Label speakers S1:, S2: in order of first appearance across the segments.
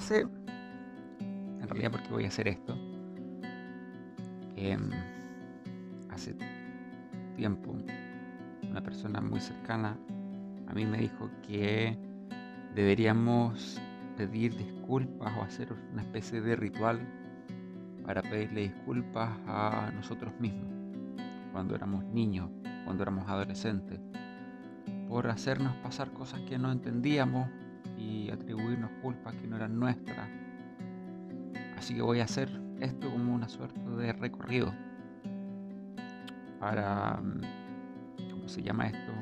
S1: sé en realidad por qué voy a hacer esto. Em, hace tiempo una persona muy cercana a mí me dijo que deberíamos pedir disculpas o hacer una especie de ritual para pedirle disculpas a nosotros mismos cuando éramos niños, cuando éramos adolescentes, por hacernos pasar cosas que no entendíamos y atribuirnos culpas que no eran nuestras. Así que voy a hacer esto como una suerte de recorrido para, ¿cómo se llama esto?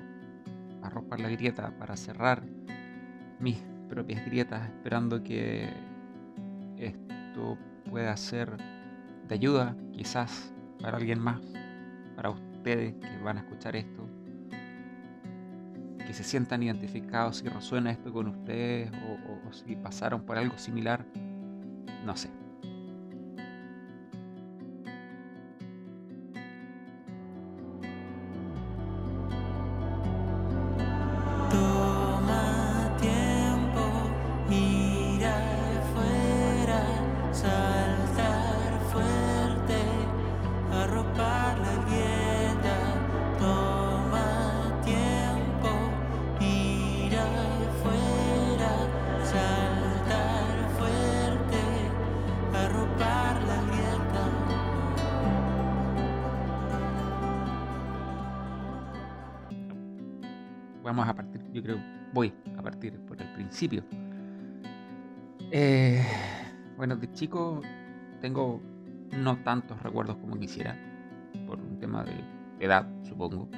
S1: Arropar la grieta, para cerrar mis propias grietas, esperando que esto pueda ser de ayuda, quizás para alguien más, para ustedes que van a escuchar esto, que se sientan identificados, si resuena esto con ustedes o, o si pasaron por algo similar, no sé. Eh, bueno, de chico tengo no tantos recuerdos como quisiera, por un tema de edad, supongo.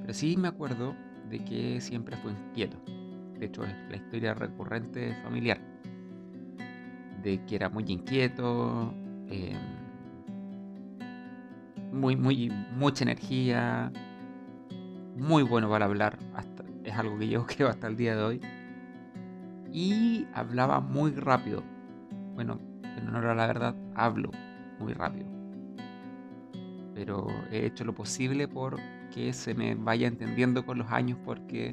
S1: Pero sí me acuerdo de que siempre fue inquieto. De hecho, es la historia recurrente familiar. De que era muy inquieto, em, muy, muy, mucha energía, muy bueno para hablar, es algo que yo creo hasta el día de hoy. Y hablaba muy rápido. Bueno, en honor a la verdad, hablo muy rápido. Pero he hecho lo posible por que se me vaya entendiendo con los años porque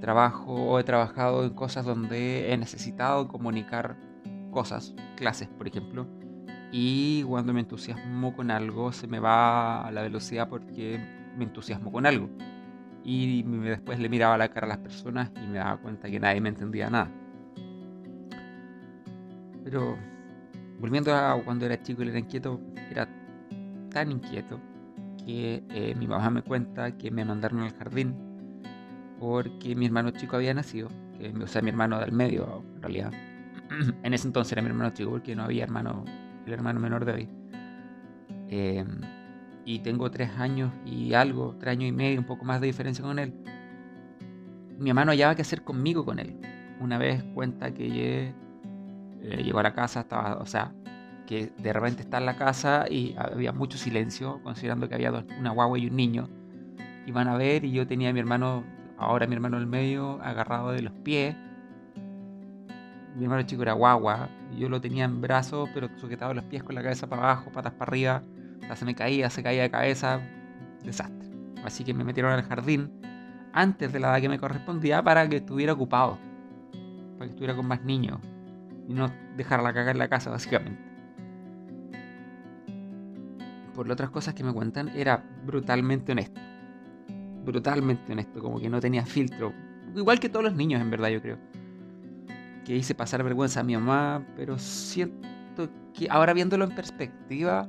S1: trabajo o he trabajado en cosas donde he necesitado comunicar cosas, clases por ejemplo, y cuando me entusiasmo con algo se me va a la velocidad porque me entusiasmo con algo. Y después le miraba la cara a las personas y me daba cuenta que nadie me entendía nada. Pero volviendo a cuando era chico y era inquieto, era tan inquieto que eh, mi mamá me cuenta que me mandaron al jardín porque mi hermano chico había nacido, o sea, mi hermano del medio en realidad. en ese entonces era mi hermano chico porque no había hermano, el hermano menor de hoy. Eh, y tengo tres años y algo, tres años y medio, un poco más de diferencia con él. Mi mamá no hallaba qué hacer conmigo con él. Una vez cuenta que eh, llegó a la casa, estaba, o sea, que de repente está en la casa y había mucho silencio, considerando que había una guagua y un niño. Iban a ver y yo tenía a mi hermano, ahora mi hermano en el medio, agarrado de los pies. Mi hermano chico era guagua, yo lo tenía en brazos, pero sujetado los pies con la cabeza para abajo, patas para arriba se me caía, se caía de cabeza, desastre. Así que me metieron al jardín antes de la edad que me correspondía para que estuviera ocupado, para que estuviera con más niños y no dejarla cagar en la casa, básicamente. Por las otras cosas que me cuentan, era brutalmente honesto. Brutalmente honesto, como que no tenía filtro. Igual que todos los niños, en verdad, yo creo. Que hice pasar vergüenza a mi mamá, pero siento que ahora viéndolo en perspectiva,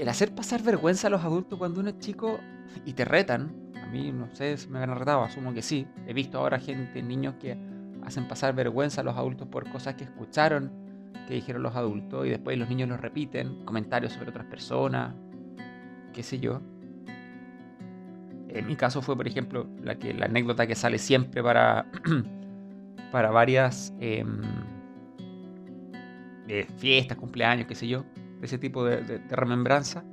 S1: el hacer pasar vergüenza a los adultos cuando uno es chico y te retan, a mí no sé si me han retado, asumo que sí. He visto ahora gente, niños que hacen pasar vergüenza a los adultos por cosas que escucharon, que dijeron los adultos y después los niños los repiten, comentarios sobre otras personas, qué sé yo. En mi caso fue, por ejemplo, la, anécdota que sale siempre para, para varias em, eh, fiestas, cumpleaños, qué sé yo ese tipo de, remembranza,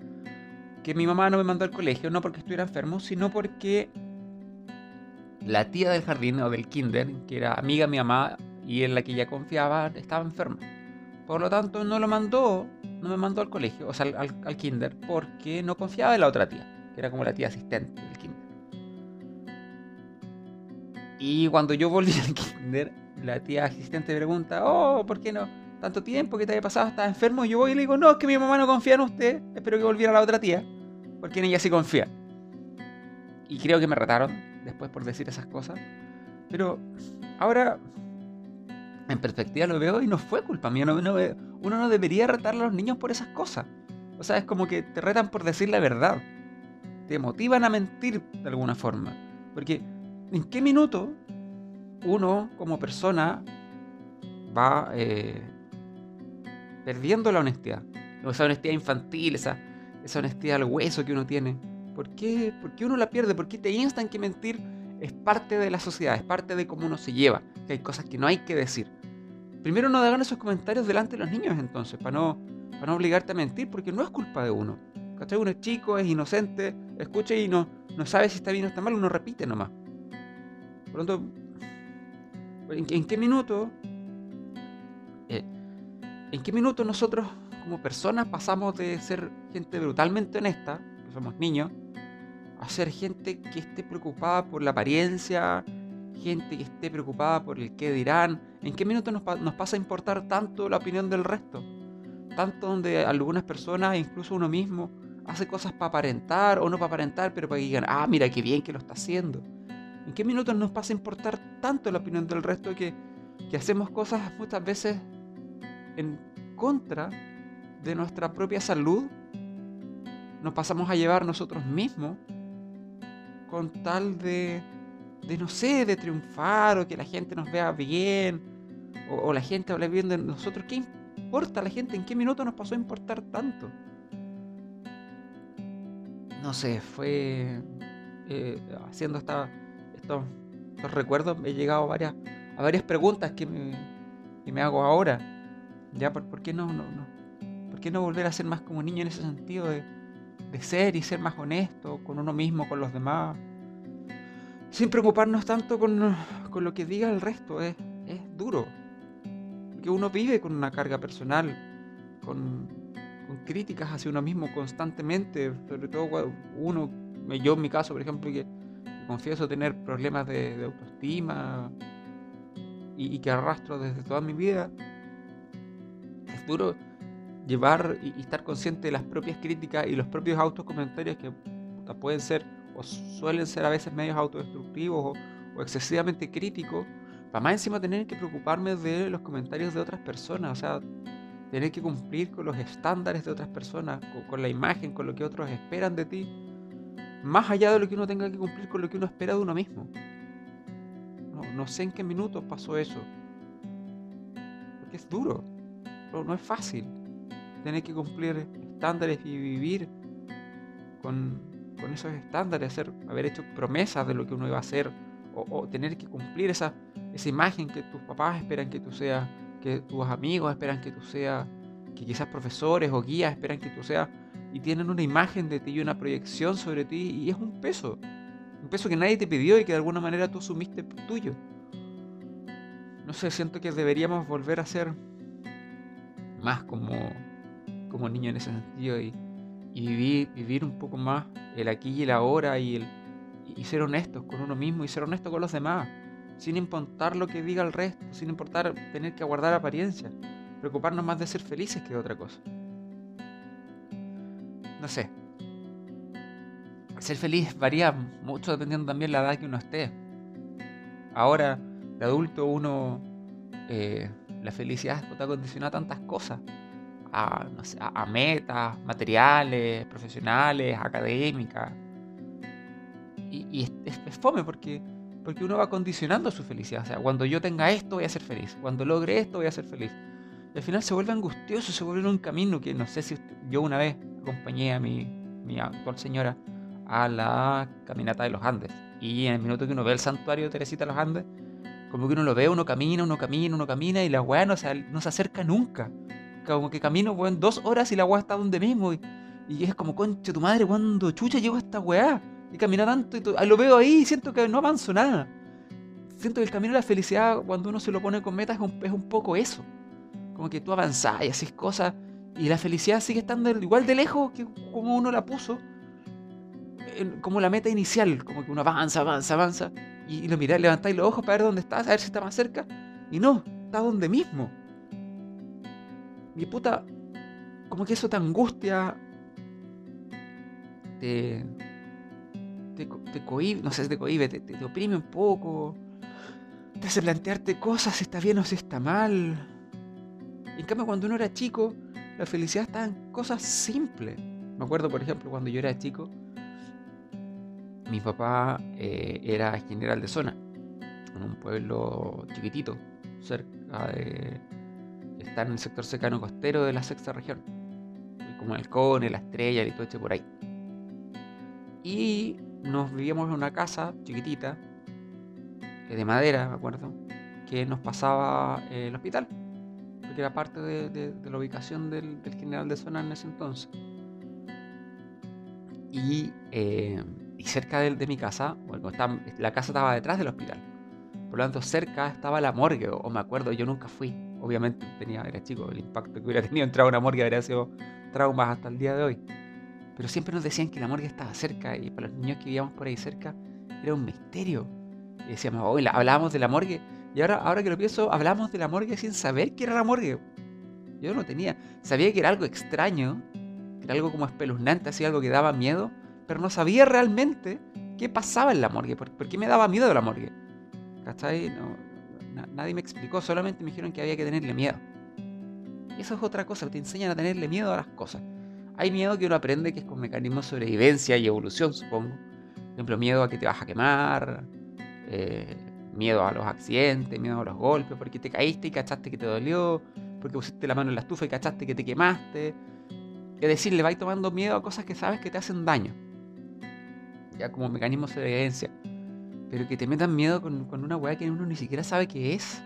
S1: que mi mamá no me mandó al colegio, no porque estuviera enfermo, sino porque la tía del jardín o del kinder, que era amiga de mi mamá y en la que ella confiaba, estaba enferma. Por lo tanto, no lo mandó, no me mandó al colegio, o sea, al, kinder, porque no confiaba en la otra tía, que era como la tía asistente del kinder. Y cuando yo volví al kinder, la tía asistente pregunta, oh, ¿por qué no? Tanto tiempo que te había pasado, estás enfermo. Y yo voy y le digo, no, es que mi mamá no confía en usted. Espero que volviera la otra tía. Porque en ella sí confía. Y creo que me retaron después por decir esas cosas. Pero ahora, en perspectiva lo veo y no fue culpa mía. uno no debería retar a los niños por esas cosas. O sea, es como que te retan por decir la verdad. Te motivan a mentir de alguna forma. Porque, ¿en qué minuto uno como persona va eh, perdiendo la honestidad? Esa honestidad infantil, esa, esa honestidad al hueso que uno tiene. ¿Por qué, ¿Por qué uno la pierde? ¿Por qué te instan que mentir es parte de la sociedad, es parte de cómo uno se lleva? Que hay cosas que no hay que decir. Primero no hagan esos comentarios delante de los niños entonces, para no, para no obligarte a mentir, porque no es culpa de uno. ¿Cachai? Uno es chico, es inocente, escucha y no, no sabe si está bien o está mal, uno repite nomás. Por lo tanto, ¿en, qué minuto? Eh, ¿En qué minuto nosotros como personas pasamos de ser gente brutalmente honesta, que somos niños, a ser gente que esté preocupada por la apariencia, gente que esté preocupada por el qué dirán? ¿En qué minuto nos, nos pasa a importar tanto la opinión del resto? Tanto donde algunas personas, incluso uno mismo, hace cosas para aparentar o no para aparentar, pero para que digan, ah, mira qué bien que lo está haciendo. ¿En qué minutos nos pasa a importar tanto la opinión del resto que, que hacemos cosas muchas veces en contra de nuestra propia salud? Nos pasamos a llevar nosotros mismos con tal de, de no sé, de triunfar o que la gente nos vea bien o, la gente hable bien de nosotros. ¿Qué importa la gente? ¿En qué minuto nos pasó a importar tanto? no sé, fue eh, haciendo esta, estos, recuerdos, he llegado a varias, a varias preguntas que me, que me hago ahora. ¿Ya? ¿Por, qué no, no? ¿Por qué no volver a ser más como niño en ese sentido de, de ser y ser más honesto con uno mismo, con los demás? Sin preocuparnos tanto con, con lo que diga el resto, es, es duro. Porque uno vive con una carga personal, con, críticas hacia uno mismo constantemente, sobre todo cuando uno, yo en mi caso, por ejemplo, que confieso tener problemas de, autoestima y, que arrastro desde toda mi vida, duro llevar y, estar consciente de las propias críticas y los propios autocomentarios que pueden ser o suelen ser a veces medios autodestructivos o, o excesivamente críticos, para más encima tener que preocuparme de los comentarios de otras personas, o sea, tener que cumplir con los estándares de otras personas, con, la imagen, con lo que otros esperan de ti, más allá de lo que uno tenga que cumplir con lo que uno espera de uno mismo. No, sé en qué minutos pasó eso. Porque es duro, no es fácil tener que cumplir estándares y vivir con, esos estándares, hacer, haber hecho promesas de lo que uno iba a hacer, o, o tener que cumplir esa, esa imagen que tus papás esperan que tú seas que tus amigos esperan que tú seas, que quizás profesores o guías esperan que tú seas, y tienen una imagen de ti y una proyección sobre ti, y es un peso, un peso que nadie te pidió y que de alguna manera tú asumiste tuyo. No sé, siento que deberíamos volver a ser más como, como niños en ese sentido y, vivir, vivir un poco más el aquí y el ahora y, el, y ser honestos con uno mismo y ser honestos con los demás sin importar lo que diga el resto, sin importar tener que aguardar apariencia, preocuparnos más de ser felices que de otra cosa. No sé. Ser feliz varía mucho dependiendo también la edad que uno esté. Ahora, de adulto, uno. Eh, la felicidad está condicionada a tantas cosas. A, a, metas materiales, profesionales, académicas. Y, es, es, fome porque porque uno va condicionando su felicidad. O sea, cuando yo tenga esto voy a ser feliz, cuando logre esto voy a ser feliz. Y al final se vuelve angustioso, se vuelve un camino que no sé si yo una vez acompañé a mi, mi actual señora a la caminata de los Andes. Y en el minuto que uno ve el santuario de Teresita de los Andes, como que uno lo ve, uno camina, uno camina, uno camina y la weá no se, no se acerca nunca. Como que camino, weón, dos horas y la weá está donde mismo. Y, es como, concha tu madre, cuando chucha llegó esta weá? Y camina tanto y lo veo ahí y siento que no avanzo nada. Siento que el camino de la felicidad, cuando uno se lo pone con metas, es un, es un poco eso. Como que tú avanzás y haces cosas y la felicidad sigue estando igual de lejos que como uno la puso, como la meta inicial, como que uno avanza, avanza, avanza, y, lo miráis, levantáis los ojos para ver dónde estás, a ver si está más cerca, Y no, está donde mismo. Mi puta, como que eso te angustia, te, te, te cohibe, no sé, te cohibe, te, te, oprime un poco, te hace plantearte cosas, si está bien o si está mal. En cambio, cuando uno era chico, la felicidad estaba en cosas simples. Me acuerdo, por ejemplo, cuando yo era chico, mi papá eh, era general de zona, en un pueblo chiquitito, cerca de. está en el sector cercano costero de la sexta región, como el Cone, la Estrella, todo esto por ahí. Y nos vivíamos en una casa chiquitita, eh, de madera, me acuerdo, que nos pasaba el hospital, porque era parte de, la ubicación del, general de zona en ese entonces. Y, eh, cerca de, mi casa, bueno, la casa estaba detrás del hospital. Por lo tanto, cerca estaba la morgue, o, me acuerdo, yo nunca fui. Obviamente tenía, era chico, el impacto que hubiera tenido entrar a una morgue habría sido traumas hasta el día de hoy. Pero siempre nos decían que la morgue estaba cerca y para los niños que vivíamos por ahí cerca era un misterio. Y decíamos, hoy hablábamos de la morgue. Y ahora, ahora que lo pienso, hablamos de la morgue sin saber qué era la morgue. Yo no tenía. Sabía que era algo extraño, que era algo como espeluznante, así algo que daba miedo, pero no sabía realmente qué pasaba en la morgue, por, qué me daba miedo la morgue. ¿Cachai? nadie me explicó, solamente me dijeron que había que tenerle miedo. Y eso es otra cosa, te enseñan a tenerle miedo a las cosas. Hay miedo que uno aprende que es con mecanismos de sobrevivencia y evolución, supongo. Por ejemplo, miedo a que te vas a quemar, eh, miedo a los accidentes, miedo a los golpes, porque te caíste y cachaste que te dolió, porque pusiste la mano en la estufa y cachaste que te quemaste. Es decir, le vais tomando miedo a cosas que sabes que te hacen daño. Ya como mecanismo de sobrevivencia. Pero que te metan miedo con, una weá que uno ni siquiera sabe qué es.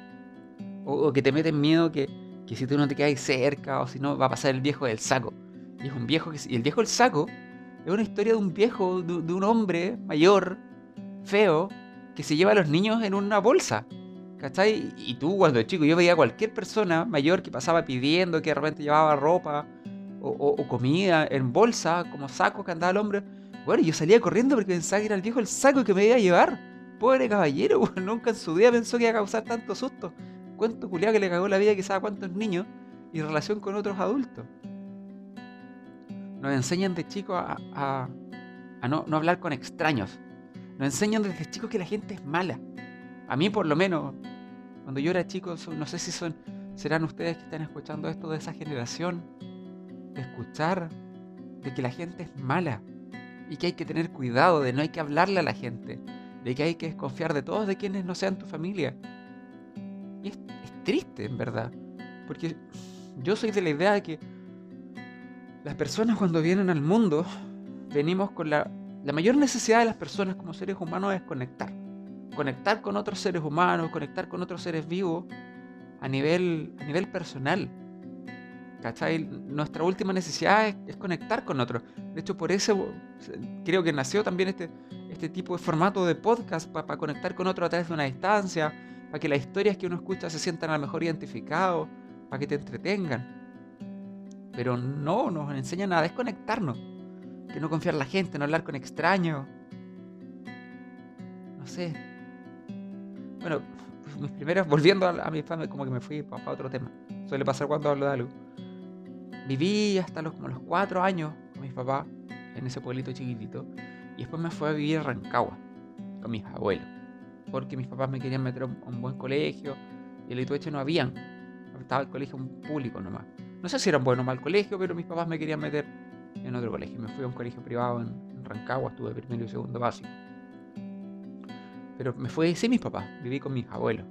S1: O, que te meten miedo que, que si tú no te quedas cerca o si no va a pasar el viejo del saco. Y es un viejo. Y el viejo del saco es una historia de un viejo, de, un hombre mayor, feo, que se lleva a los niños en una bolsa. ¿Cachai? Y tú cuando chico yo veía a cualquier persona mayor que pasaba pidiendo, que de repente llevaba ropa o, comida en bolsa, como sacos que andaba el hombre. Bueno, yo salía corriendo porque pensaba que era el viejo el saco que me iba a llevar. Pobre caballero, nunca en su vida pensó que iba a causar tanto susto. Cuento culiado que le cagó la vida quizás a cuántos niños y relación con otros adultos nos enseñan de chicos a, no, hablar con extraños. Nos enseñan desde chicos que la gente es mala. A mí por lo menos, cuando yo era chico, no sé si son, serán ustedes que están escuchando esto de esa generación, de escuchar de que la gente es mala y que hay que tener cuidado, de no hay que hablarle a la gente, de que hay que desconfiar de todos de quienes no sean tu familia. Y es triste, en verdad, porque yo soy de la idea de que las personas cuando vienen al mundo, venimos con la, la mayor necesidad de las personas como seres humanos es conectar. Conectar con otros seres humanos, conectar con otros seres vivos a nivel, a nivel personal. ¿Cachai? Nuestra última necesidad es, conectar con otros. De hecho, por eso creo que nació también este, este tipo de formato de podcast para conectar con otros a través de una distancia, para que las historias que uno escucha se sientan a lo mejor identificados, para que te entretengan. Pero no, nos enseñan a desconectarnos. Que no confiar en la gente, no hablar con extraños. No sé. Bueno, mis primeras, volviendo a, mi familia, como que me fui para, otro tema. Suele pasar cuando hablo de algo. Viví hasta los, como los cuatro años con mis papás en ese pueblito chiquitito. Y después me fui a vivir en Rancagua con mis abuelos. Porque mis papás me querían meter a un, buen colegio y el Itueche no habían. Estaba el colegio público nomás. No sé si era un buen o mal colegio, pero mis papás me querían meter en otro colegio. Me fui a un colegio privado en, Rancagua, estuve primero y segundo básico. Pero me fui sin mis papás, viví con mis abuelos.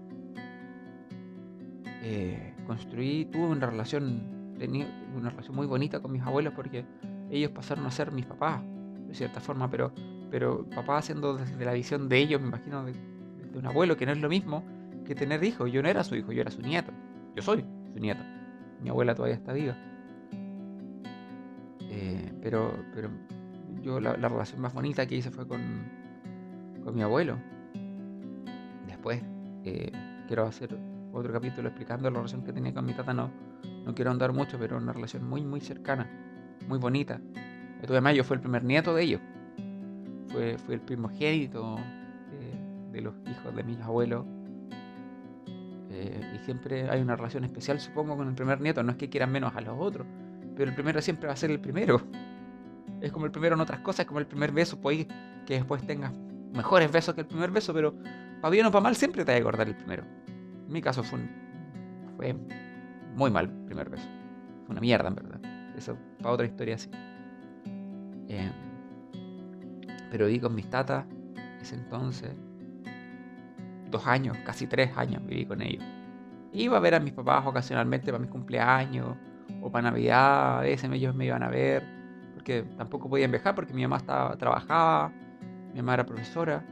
S1: Eh, construí, tuve una relación, tenía una relación muy bonita con mis abuelos porque ellos pasaron a ser mis papás, de cierta forma, pero, pero papá haciendo desde la visión de ellos, me imagino, de, de un abuelo, que no es lo mismo que tener hijos. Yo no era su hijo, yo era su nieto. Yo soy su nieto mi abuela todavía está viva. Eh, pero, pero yo la, relación más bonita que hice fue con, con mi abuelo. Después eh, quiero hacer otro capítulo explicando la relación que tenía con mi tata. No, quiero andar mucho, pero una relación muy, muy cercana, muy bonita. tuve más, yo fue el primer nieto de ellos. Fue, el primogénito de, de los hijos de mis abuelos. Eh, y siempre hay una relación especial, supongo, con el primer nieto. No es que quieran menos a los otros, pero el primero siempre va a ser el primero. Es como el primero en otras cosas, como el primer beso. Puede que después tengas mejores besos que el primer beso, pero para bien o para mal siempre te va a acordar el primero. En mi caso fue, fue muy mal primer beso. Fue una mierda, en verdad. Eso para otra historia así. Eh, pero viví con mis tatas ese entonces. Dos años, casi tres años viví con ellos. Iba a ver a mis papás ocasionalmente para mis cumpleaños o para Navidad. A veces ellos me iban a ver porque tampoco podían viajar porque mi mamá estaba, trabajaba, mi mamá era profesora.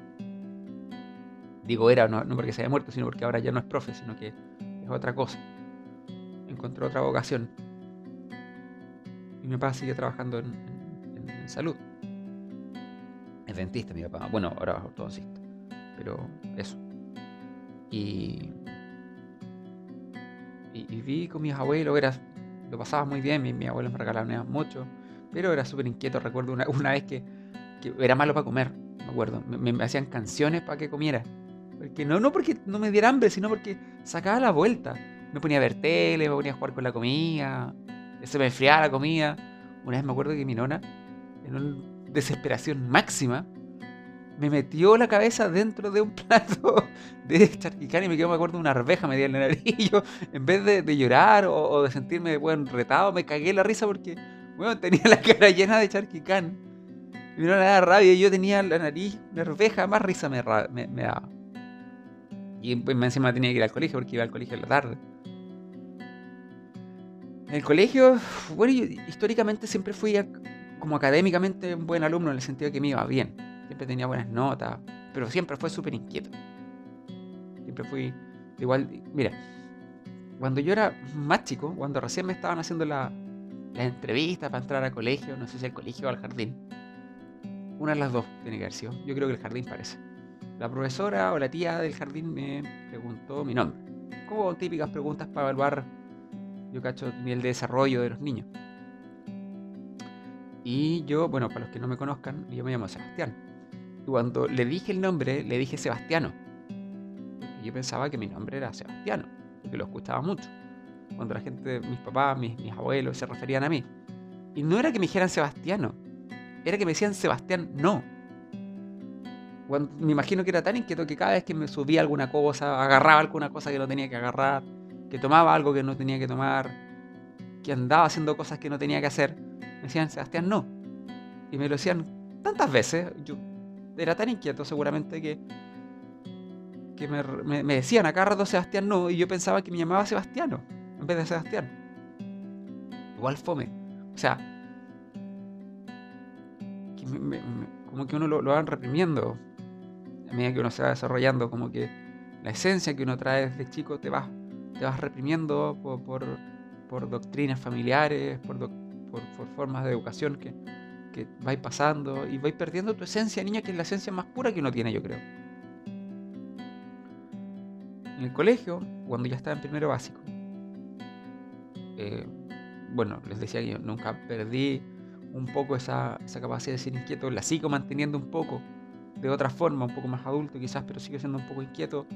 S1: Digo era, no, porque se haya muerto, sino porque ahora ya no es profe, sino que es otra cosa. Encontró otra vocación. Y mi papá sigue trabajando en salud. Es dentista mi papá. Bueno, ahora es ortodoncista. Pero eso. Y, y, vi con mis abuelos, era, lo pasaba muy bien, mis, abuelos me regalaban mucho, pero era súper inquieto. Recuerdo una, una vez que, que, era malo para comer, me acuerdo. Me, hacían canciones para que comiera. Porque no, no porque no me diera hambre, sino porque sacaba la vuelta. Me ponía a ver tele, me ponía a jugar con la comida, se me enfriaba la comida. Una vez me acuerdo que mi nona, en un desesperación máxima, me metió la cabeza dentro de un plato de charquicán y me quedó, me acuerdo, una arveja me dio en la nariz. Y yo, en vez de, llorar o, de sentirme bueno, retado, me cagué la risa porque bueno, tenía la cara llena de charquicán. Y me da rabia y yo tenía la nariz, una arveja, más risa me, me, daba. Y pues, encima tenía que ir al colegio porque iba al colegio en la tarde. En el colegio, bueno, yo históricamente siempre fui a, como académicamente un buen alumno en el sentido de que me iba bien. Siempre tenía buenas notas, pero siempre fue súper inquieto. Siempre fui igual, mira, cuando yo era más chico, cuando recién me estaban haciendo la, la entrevista para entrar al colegio, no sé si al colegio o al jardín, una de las dos tiene que haber sido. Yo creo que el jardín parece. La profesora o la tía del jardín me preguntó mi nombre. Como típicas preguntas para evaluar, yo cacho, el nivel de desarrollo de los niños. Y yo, bueno, para los que no me conozcan, yo me llamo Sebastián. Y cuando le dije el nombre, le dije Sebastiano. Y yo pensaba que mi nombre era Sebastiano, porque lo escuchaba mucho. Cuando la gente, mis papás, mis, abuelos se referían a mí. Y no era que me dijeran Sebastiano, era que me decían Sebastián no. me imagino que era tan inquieto que cada vez que me subía alguna cosa, agarraba alguna cosa que no tenía que agarrar, que tomaba algo que no tenía que tomar, que andaba haciendo cosas que no tenía que hacer, me decían, Sebastián, no. Y me lo decían tantas veces. Yo era tan inquieto seguramente que, que me, me, decían acá rato Sebastián no. Y yo pensaba que me llamaba Sebastiano en vez de Sebastián. Igual fome. O sea, como que uno lo, lo van reprimiendo a medida que uno se va desarrollando. Como que la esencia que uno trae desde chico te vas, te vas reprimiendo por, por, doctrinas familiares, por por, formas de educación que, que vais pasando y vais perdiendo tu esencia, niña, que es la esencia más pura que uno tiene, yo creo. En el colegio, cuando ya estaba en primero básico, eh, bueno, les decía que yo nunca perdí un poco esa, esa, capacidad de ser inquieto, la sigo manteniendo un poco de otra forma, un poco más adulto quizás, pero sigo siendo un poco inquieto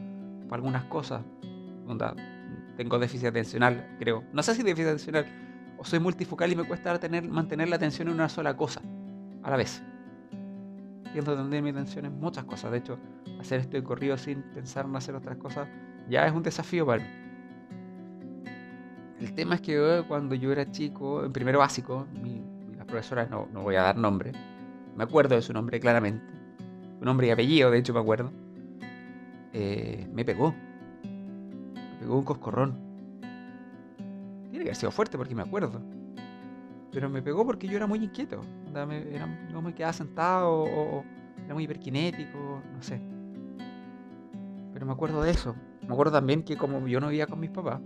S1: por algunas cosas. Tengo déficit atencional, creo. No sé si déficit atencional, o soy multifocal y me cuesta tener, mantener la atención en una sola cosa a la vez. Tiendo tener mi atención en muchas cosas. De hecho, hacer esto de corrido sin pensar en hacer otras cosas ya es un desafío para mí. El tema es que cuando yo era chico, en primero básico, mi, la profesora, no, no voy a dar nombre, me acuerdo de su nombre claramente, un nombre y apellido, de hecho me acuerdo, eh, me pegó. Pegó un coscorrón que ha sido fuerte porque me acuerdo. Pero me pegó porque yo era muy inquieto. no me quedaba sentado o, era muy hiperkinético, no sé. Pero me acuerdo de eso. Me acuerdo también que como yo no vivía con mis papás,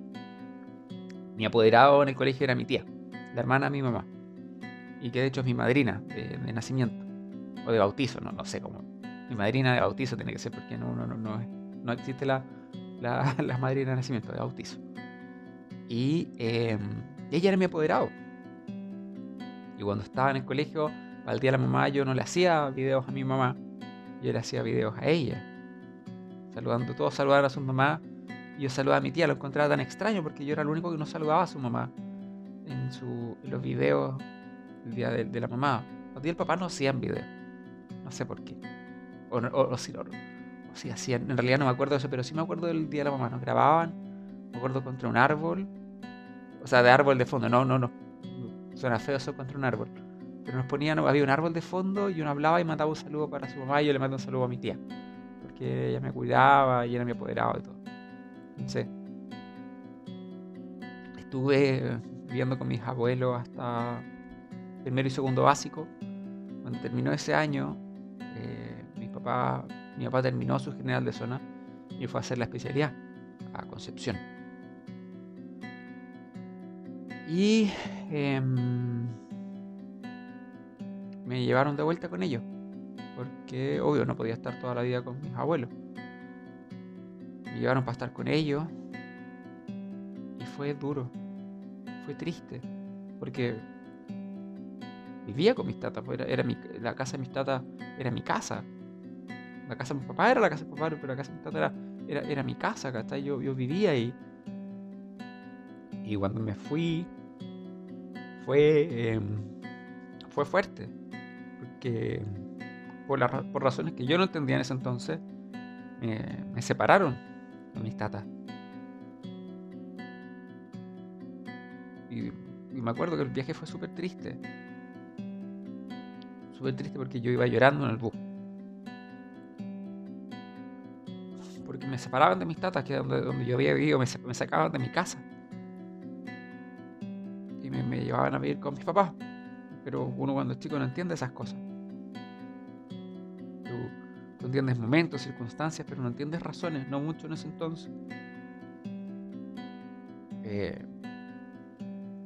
S1: mi apoderado en el colegio era mi tía, la hermana de mi mamá. Y que de hecho es mi madrina de, nacimiento. O de bautizo, no, no sé cómo. Mi madrina de bautizo tiene que ser porque no, no, no, no, no existe la, la, la madrina de nacimiento, de bautizo. Y em, ella era mi apoderado. Y cuando estaba en el colegio, al día de la mamá, yo no le hacía videos a mi mamá, yo le hacía videos a ella. Saludando, todos saludaban a su mamá Y yo saludaba a mi tía, lo encontraba tan extraño porque yo era el único que no saludaba a su mamá en, su, los videos el día de, la mamá. Los días del papá no hacían videos. No sé por qué. O, o, si, hacían. En realidad no me acuerdo de eso, pero sí me acuerdo del día de la mamá. Nos grababan. Me acuerdo contra un árbol. O sea, de árbol de fondo. No, no, no. Suena feo eso contra un árbol. Pero nos ponían, había un árbol de fondo y uno hablaba y mandaba un saludo para su mamá y yo le mando un saludo a mi tía. Porque ella me cuidaba y era mi apoderado y todo. Entonces, estuve viviendo con mis abuelos hasta primero y segundo básico. Cuando terminó ese año, eh, mi, papá, mi papá terminó su general de zona y fue a hacer la especialidad a Concepción. Y em, me llevaron de vuelta con ellos, porque obvio no podía estar toda la vida con mis abuelos. Me llevaron para estar con ellos y fue duro, fue triste, porque vivía con mis tatas, pues era, la casa de mis tatas era mi casa. La casa de mi papá era la casa de mi papá, pero la casa de mis tatas era, era, mi casa, Yo, yo vivía ahí. Y cuando me fui, fue, em, fue fuerte. Porque por, por razones que yo no entendía en ese entonces, me separaron de mis tatas. Y, y, me acuerdo que el viaje fue súper triste súper triste porque yo iba llorando en el bus. Me separaban de mis tatas, que donde, donde yo había vivido, me, sacaban de mi casa. Y me, llevaban a vivir con mis papás. Pero uno cuando es chico no entiende esas cosas. Tú, entiendes momentos, circunstancias, pero no entiendes razones, no mucho en ese entonces. Eh,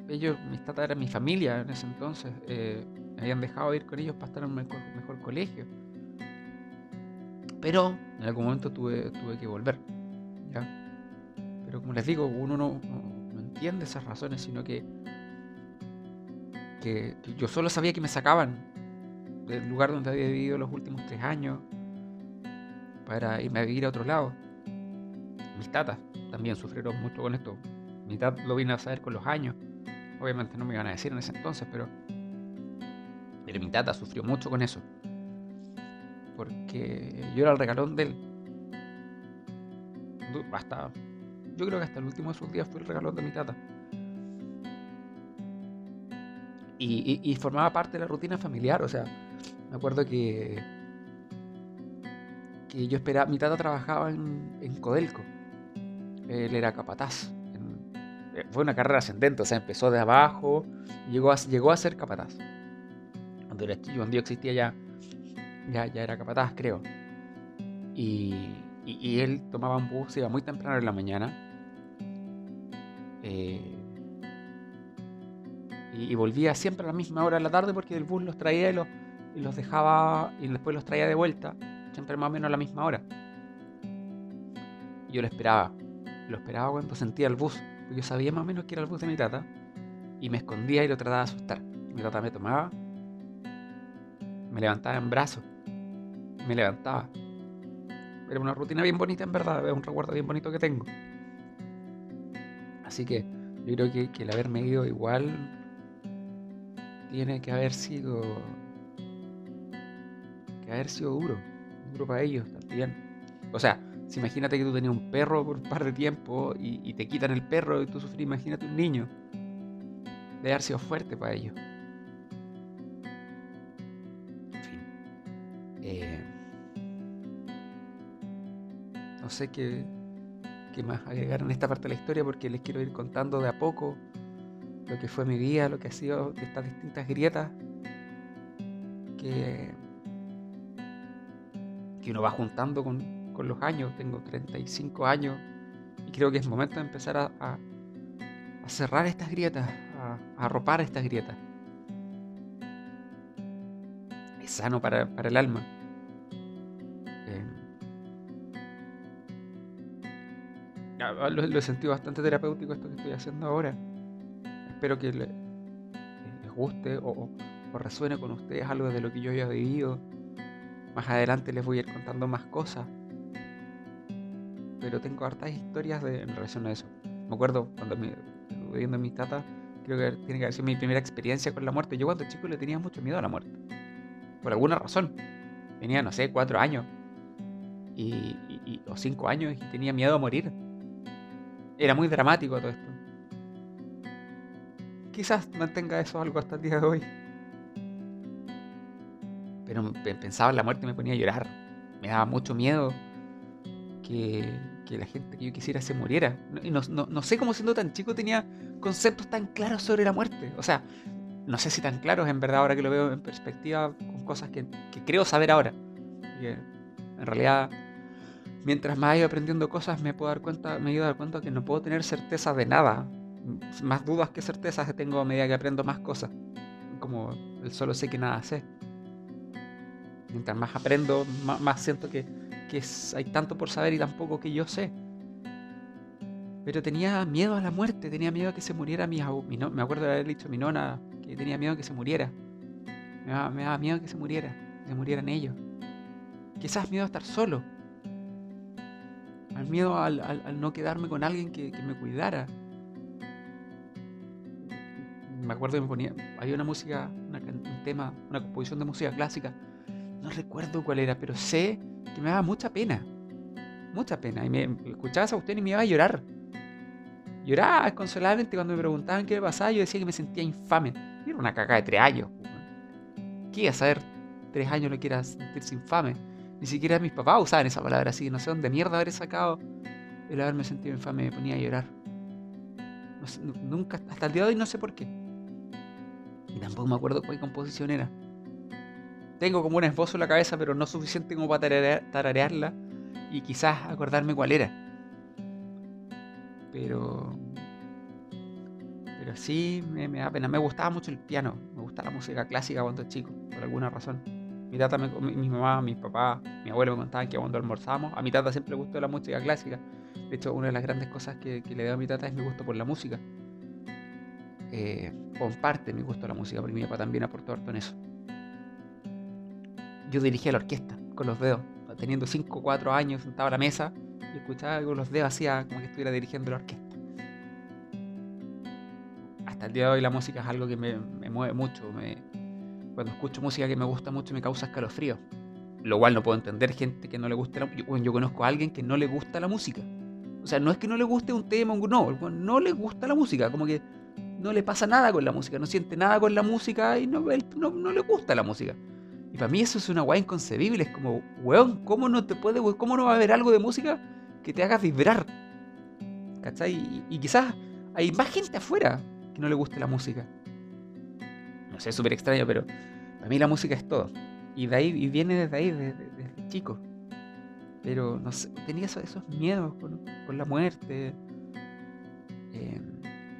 S1: ellos, mis tatas eran mi familia en ese entonces. Eh, me habían dejado ir con ellos para estar en un mejor, colegio. Pero en algún momento tuve, tuve que volver. Pero como les digo, uno no, entiende esas razones, sino que, que, yo solo sabía que me sacaban del lugar donde había vivido los últimos tres años para irme a vivir a otro lado. Mis tatas también sufrieron mucho con esto. Mi tata lo vine a saber con los años. Obviamente no me iban a decir en ese entonces, pero pero mi tata sufrió mucho con eso. Porque yo era el regalón de él. Hasta, yo creo que hasta el último de sus días fue el regalón de mi tata. Y, formaba parte de la rutina familiar. O sea, me acuerdo que, que yo esperaba. Mi tata trabajaba en, Codelco. Él era capataz. Eh, fue una carrera ascendente, o sea, empezó de abajo, llegó a, llegó a ser capataz cuando era existía ya, ya, ya era capataz, creo. Y, y, él tomaba un bus, iba muy temprano en la mañana. Eh, y, volvía siempre a la misma hora de la tarde porque el bus los traía y los, y los dejaba y después los traía de vuelta, siempre más o menos a la misma hora. Y yo lo esperaba, lo esperaba cuando sentía el bus, yo sabía más o menos que era el bus de mi tata, y me escondía y lo trataba de asustar. Mi tata me tomaba me levantaba en brazos. Me levantaba. Era una rutina bien bonita en verdad, es un recuerdo bien bonito que tengo. Así que yo creo que, el haberme ido igual tiene que haber sido que haber sido duro, duro para ellos también. O sea, si imagínate que tú tenías un perro por un par de tiempo y, te quitan el perro y tú sufres, imagínate un niño. Debe haber sido fuerte para ellos. No sé qué, qué más agregar en esta parte de la historia porque les quiero ir contando de a poco lo que fue mi vida, lo que ha sido de estas distintas grietas que, que uno va juntando con, los años. Tengo 35 años y creo que es momento de empezar a, a, cerrar estas grietas, a, arropar estas grietas. Es sano para, para el alma. Lo, he sentido bastante terapéutico esto que estoy haciendo ahora. Espero que les guste o, resuene con ustedes algo de lo que yo haya vivido. Más adelante les voy a ir contando más cosas. pero tengo hartas historias de, en relación a eso. Me acuerdo cuando me, viendo a mi tata, creo que tiene que haber sido mi primera experiencia con la muerte. Yo cuando chico le tenía mucho miedo a la muerte. Por alguna razón. Tenía, no sé, cuatro años. Y, o cinco años y tenía miedo a morir. Era muy dramático todo esto. Quizás mantenga eso algo hasta el día de hoy. Pero pensaba en la muerte y me ponía a llorar. Me daba mucho miedo que, la gente que yo quisiera se muriera. Y no, sé cómo siendo tan chico tenía conceptos tan claros sobre la muerte. O sea, no sé si tan claros en verdad ahora que lo veo en perspectiva con cosas que, creo saber ahora. en realidad, mientras más he ido aprendiendo cosas, me puedo dar cuenta, me he ido dar cuenta que no puedo tener certeza de nada. Más dudas que certezas tengo a medida que aprendo más cosas. Como el solo sé que nada sé. Mientras más aprendo, más siento que que hay tanto por saber y tan poco que yo sé. Pero tenía miedo a la muerte, tenía miedo a que se muriera mi, mi Me acuerdo de haber dicho a mi nona que tenía miedo a que se muriera. Me daba, miedo a que se muriera, que se murieran ellos. Quizás miedo a estar solo. Al miedo al, no quedarme con alguien que, me cuidara. Me acuerdo que me ponía. Había una música, un tema, una composición de música clásica. No recuerdo cuál era, pero sé que me daba mucha pena. Mucha pena. Y me escuchaba esa cuestión y me iba a llorar. Lloraba desconsoladamente cuando me preguntaban qué me pasaba. Yo decía que me sentía infame. era una caca de tres años. ¿Qué iba a saber tres años lo que sentirse infame? Ni siquiera mis papás usaban esa palabra así. No sé dónde mierda haber sacado el haberme sentido infame. Me ponía a llorar. nunca, hasta el día de hoy no sé por qué. Y tampoco me acuerdo cuál composición era. Tengo como un esbozo en la cabeza, pero no suficiente como para tararearla y quizás acordarme cuál era. Pero. Pero sí, me, da pena. Me gustaba mucho el piano. Me gustaba la música clásica cuando chico, por alguna razón. Mi tata, mi, mamá, mi papá, mi abuelo me contaban que cuando almorzamos, a mi tata siempre le gustó la música clásica. De hecho, una de las grandes cosas que, le doy a mi tata es mi gusto por la música. Eh, comparte mi gusto por la música, porque mi papá también aportó harto en eso yo dirigía la orquesta con los dedos, teniendo 5 o 4 años sentado a la mesa y escuchaba con los dedos hacía como que estuviera dirigiendo la orquesta. Hasta el día de hoy la música es algo que me, mueve mucho. Cuando escucho música que me gusta mucho me causa escalofrío. Lo cual no puedo entender gente que no le guste la música. Yo, conozco a alguien que no le gusta la música. O sea, no es que no le guste un tema, no, no le gusta la música. Como que no le pasa nada con la música, no siente nada con la música y no, no, no le gusta la música. Y para mí eso es una weá inconcebible. Es como, weón, ¿cómo no te puede, cómo no va a haber algo de música que te haga vibrar? ¿Cachai? Y, quizás hay más gente afuera que no le guste la música. No sé, súper extraño, pero para mí la música es todo. Y de ahí, y viene desde ahí, desde, chico. Pero no sé, tenía esos, miedos con, la muerte. Eh,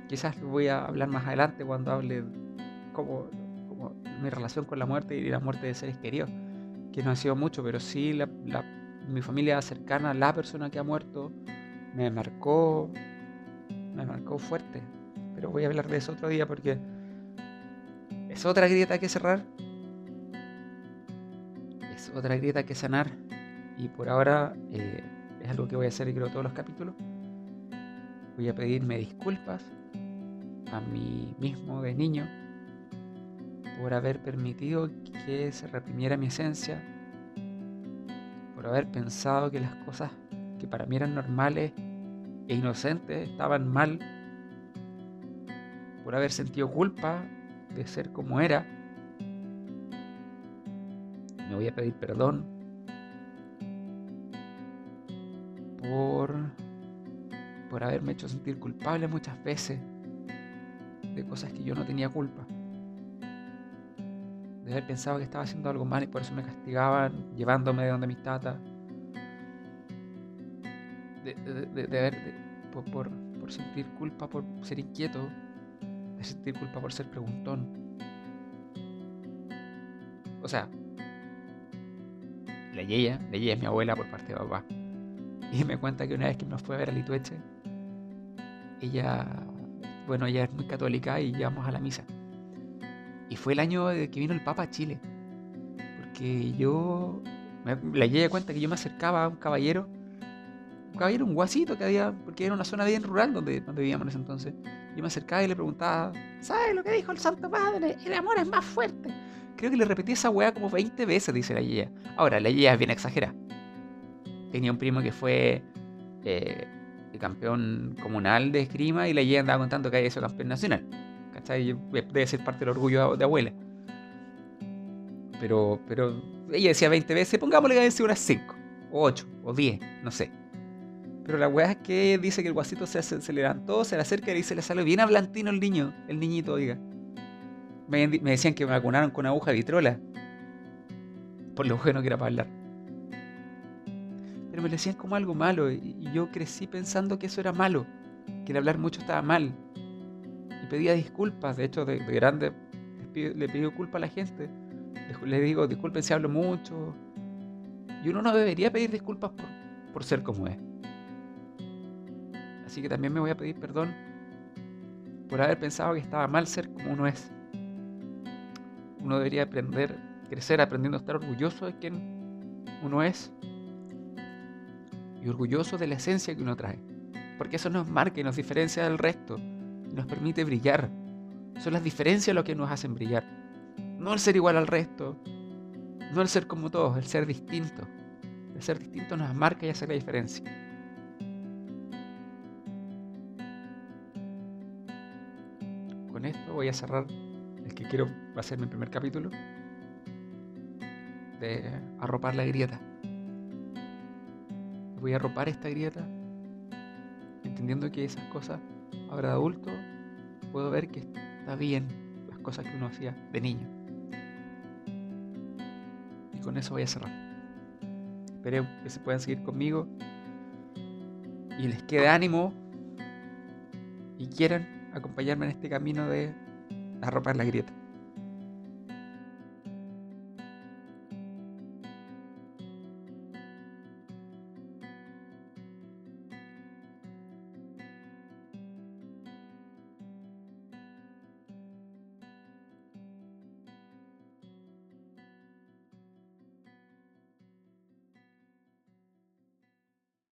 S1: quizás voy a hablar más adelante cuando hable como mi relación con la muerte y la muerte de seres queridos, que no ha sido mucho, pero sí mi familia cercana, la persona que ha muerto, me marcó, me marcó fuerte. Pero voy a hablar de eso otro día porque es otra grieta que cerrar, es otra grieta que sanar y por ahora eh, es algo que voy a hacer creo todos los capítulos. Voy a pedirme disculpas a mí mismo de niño por haber permitido que se reprimiera mi esencia, por haber pensado que las cosas que para mí eran normales e inocentes estaban mal, por haber sentido culpa de ser como era. Me voy a pedir perdón por, por haberme hecho sentir culpable muchas veces de cosas que yo no tenía culpa de haber pensado que estaba haciendo algo mal y por eso me castigaban, llevándome de donde mis tatas. De, de, haber, por, por, sentir culpa por ser inquieto, de sentir culpa por ser preguntón. O sea, la Yeya, la Yeya es mi abuela por parte de papá. Y me cuenta que una vez que nos fue a ver a Litueche, ella, bueno, ella es muy católica y íbamos a la misa. Y fue el año que vino el Papa a Chile. Porque yo. Me, la llegué cuenta que yo me acercaba a un caballero caballero, un guasito que había, porque era una zona bien rural donde, donde vivíamos en ese entonces. Yo me acercaba y le preguntaba, ¿sabes lo que dijo el Santo Padre? El amor es más fuerte. Creo que le repetí esa weá como 20 veces, dice la Yaya. Ahora, la Yaya es bien exagerada. Tenía un primo que fue eh, campeón comunal de esgrima y la Yaya andaba contando que había sido campeón nacional. ¿Cachai? Debe ser parte del orgullo de abuela. Pero, pero ella decía 20 veces, pongámosle que haya unas 5, o 8, o 10, no sé. Pero la weá es que dice que el guasito se, se, le levantó, se le acerca y se le sale bien hablantino el niño, el niñito, oiga. Me, decían que me vacunaron con aguja vitrola. Por lo bueno que era para hablar. Pero me lo decían como algo malo y, yo crecí pensando que eso era malo, que el hablar mucho estaba mal. Y pedía disculpas, de hecho de, grande le pido culpa a la gente. Le digo, disculpen si hablo mucho. Y uno no debería pedir disculpas por, por ser como es. Así que también me voy a pedir perdón por haber pensado que estaba mal ser como uno es. Uno debería aprender, crecer aprendiendo a estar orgulloso de quien uno es y orgulloso de la esencia que uno trae. Porque eso nos marca y nos diferencia del resto y nos permite brillar. Son las diferencias lo que nos hacen brillar. No el ser igual al resto, no el ser como todos, el ser distinto. El ser distinto nos marca y hace la diferencia. Voy a cerrar el que quiero va a ser mi primer capítulo de arropar la grieta. Voy a arropar esta grieta entendiendo que esas cosas ahora de adulto puedo ver que está bien las cosas que uno hacía de niño. Y con eso voy a cerrar. Espero que se puedan seguir conmigo y les quede ánimo y quieran acompañarme en este camino de arropar la grieta.